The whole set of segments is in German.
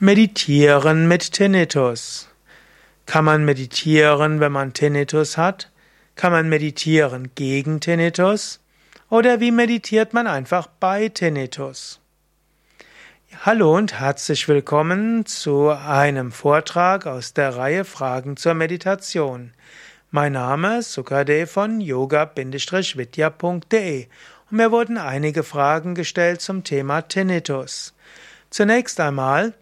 Meditieren mit Tinnitus. Kann man meditieren, wenn man Tinnitus hat? Kann man meditieren gegen Tinnitus? Oder wie meditiert man einfach bei Tinnitus? Hallo und herzlich willkommen zu einem Vortrag aus der Reihe Fragen zur Meditation. Mein Name ist Sukade von yoga-vidya.de und mir wurden einige Fragen gestellt zum Thema Tinnitus. Zunächst einmal,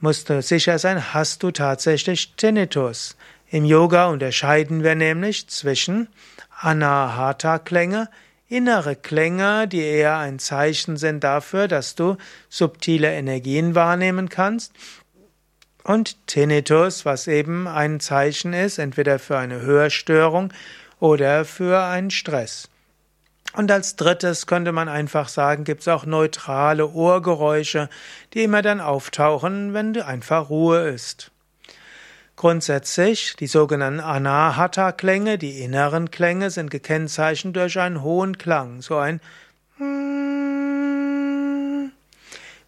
musst du sicher sein, hast du tatsächlich Tinnitus. Im Yoga unterscheiden wir nämlich zwischen Anahata-Klänge, innere Klänge, die eher ein Zeichen sind dafür, dass du subtile Energien wahrnehmen kannst, und Tinnitus, was eben ein Zeichen ist, entweder für eine Hörstörung oder für einen Stress. Und als drittes könnte man einfach sagen, gibt es auch neutrale Ohrgeräusche, die immer dann auftauchen, wenn einfach Ruhe ist. Grundsätzlich, die sogenannten Anahata-Klänge, die inneren Klänge, sind gekennzeichnet durch einen hohen Klang, so ein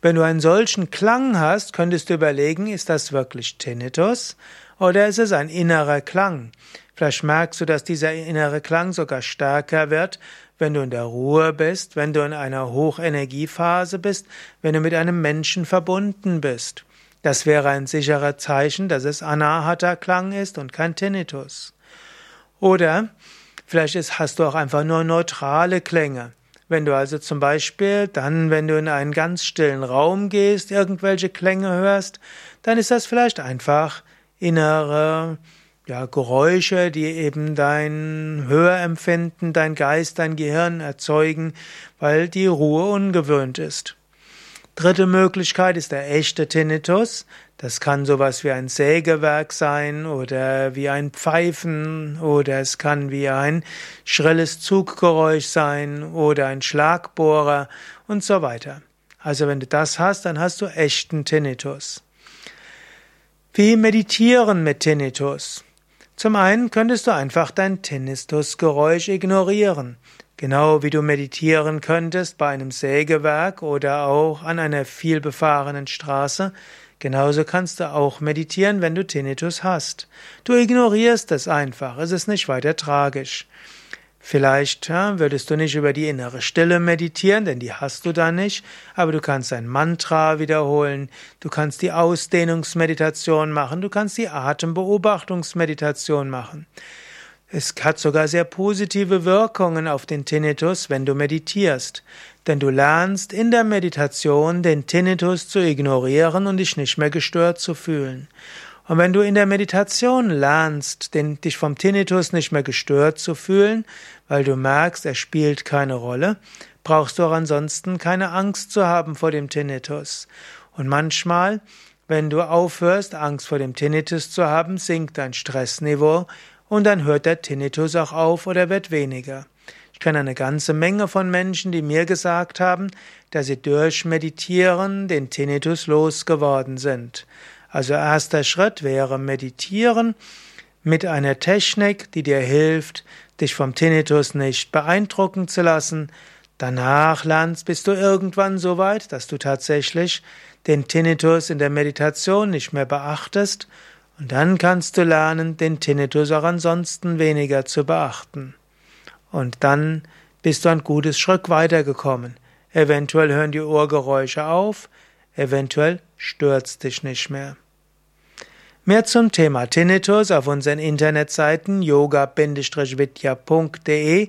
Wenn du einen solchen Klang hast, könntest du überlegen, ist das wirklich Tinnitus oder ist es ein innerer Klang? Vielleicht merkst du, dass dieser innere Klang sogar stärker wird, wenn du in der Ruhe bist, wenn du in einer Hochenergiephase bist, wenn du mit einem Menschen verbunden bist. Das wäre ein sicherer Zeichen, dass es Anahata-Klang ist und kein Tinnitus. Oder vielleicht hast du auch einfach nur neutrale Klänge. Wenn du also zum Beispiel dann, wenn du in einen ganz stillen Raum gehst, irgendwelche Klänge hörst, dann ist das vielleicht einfach innere ja, Geräusche, die eben dein Hörempfinden, dein Geist, dein Gehirn erzeugen, weil die Ruhe ungewöhnt ist. Dritte Möglichkeit ist der echte Tinnitus. Das kann sowas wie ein Sägewerk sein oder wie ein Pfeifen oder es kann wie ein schrilles Zuggeräusch sein oder ein Schlagbohrer und so weiter. Also wenn du das hast, dann hast du echten Tinnitus. Wie meditieren mit Tinnitus? Zum einen könntest du einfach dein Tinnitusgeräusch ignorieren, genau wie du meditieren könntest bei einem Sägewerk oder auch an einer vielbefahrenen Straße, genauso kannst du auch meditieren, wenn du Tinnitus hast. Du ignorierst es einfach, es ist nicht weiter tragisch. Vielleicht ja, würdest du nicht über die innere Stille meditieren, denn die hast du da nicht, aber du kannst ein Mantra wiederholen, du kannst die Ausdehnungsmeditation machen, du kannst die Atembeobachtungsmeditation machen. Es hat sogar sehr positive Wirkungen auf den Tinnitus, wenn du meditierst, denn du lernst in der Meditation den Tinnitus zu ignorieren und dich nicht mehr gestört zu fühlen. Und wenn du in der Meditation lernst, den, dich vom Tinnitus nicht mehr gestört zu fühlen, weil du merkst, er spielt keine Rolle, brauchst du auch ansonsten keine Angst zu haben vor dem Tinnitus. Und manchmal, wenn du aufhörst, Angst vor dem Tinnitus zu haben, sinkt dein Stressniveau und dann hört der Tinnitus auch auf oder wird weniger. Ich kenne eine ganze Menge von Menschen, die mir gesagt haben, dass sie durch Meditieren den Tinnitus losgeworden sind. Also erster Schritt wäre meditieren mit einer Technik, die dir hilft, dich vom Tinnitus nicht beeindrucken zu lassen. Danach lernst, bist du irgendwann so weit, dass du tatsächlich den Tinnitus in der Meditation nicht mehr beachtest und dann kannst du lernen, den Tinnitus auch ansonsten weniger zu beachten. Und dann bist du ein gutes Schritt weitergekommen. Eventuell hören die Ohrgeräusche auf, eventuell stört's dich nicht mehr. Mehr zum Thema Tinnitus auf unseren Internetseiten yoga-vidya.de.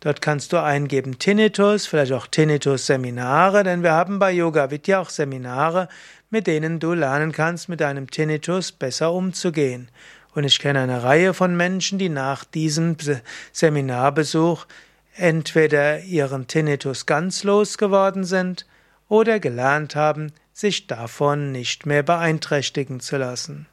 Dort kannst du eingeben Tinnitus, vielleicht auch Tinnitus-Seminare, denn wir haben bei Yoga Vidya auch Seminare, mit denen du lernen kannst, mit deinem Tinnitus besser umzugehen. Und ich kenne eine Reihe von Menschen, die nach diesem Seminarbesuch entweder ihren Tinnitus ganz losgeworden sind oder gelernt haben, sich davon nicht mehr beeinträchtigen zu lassen.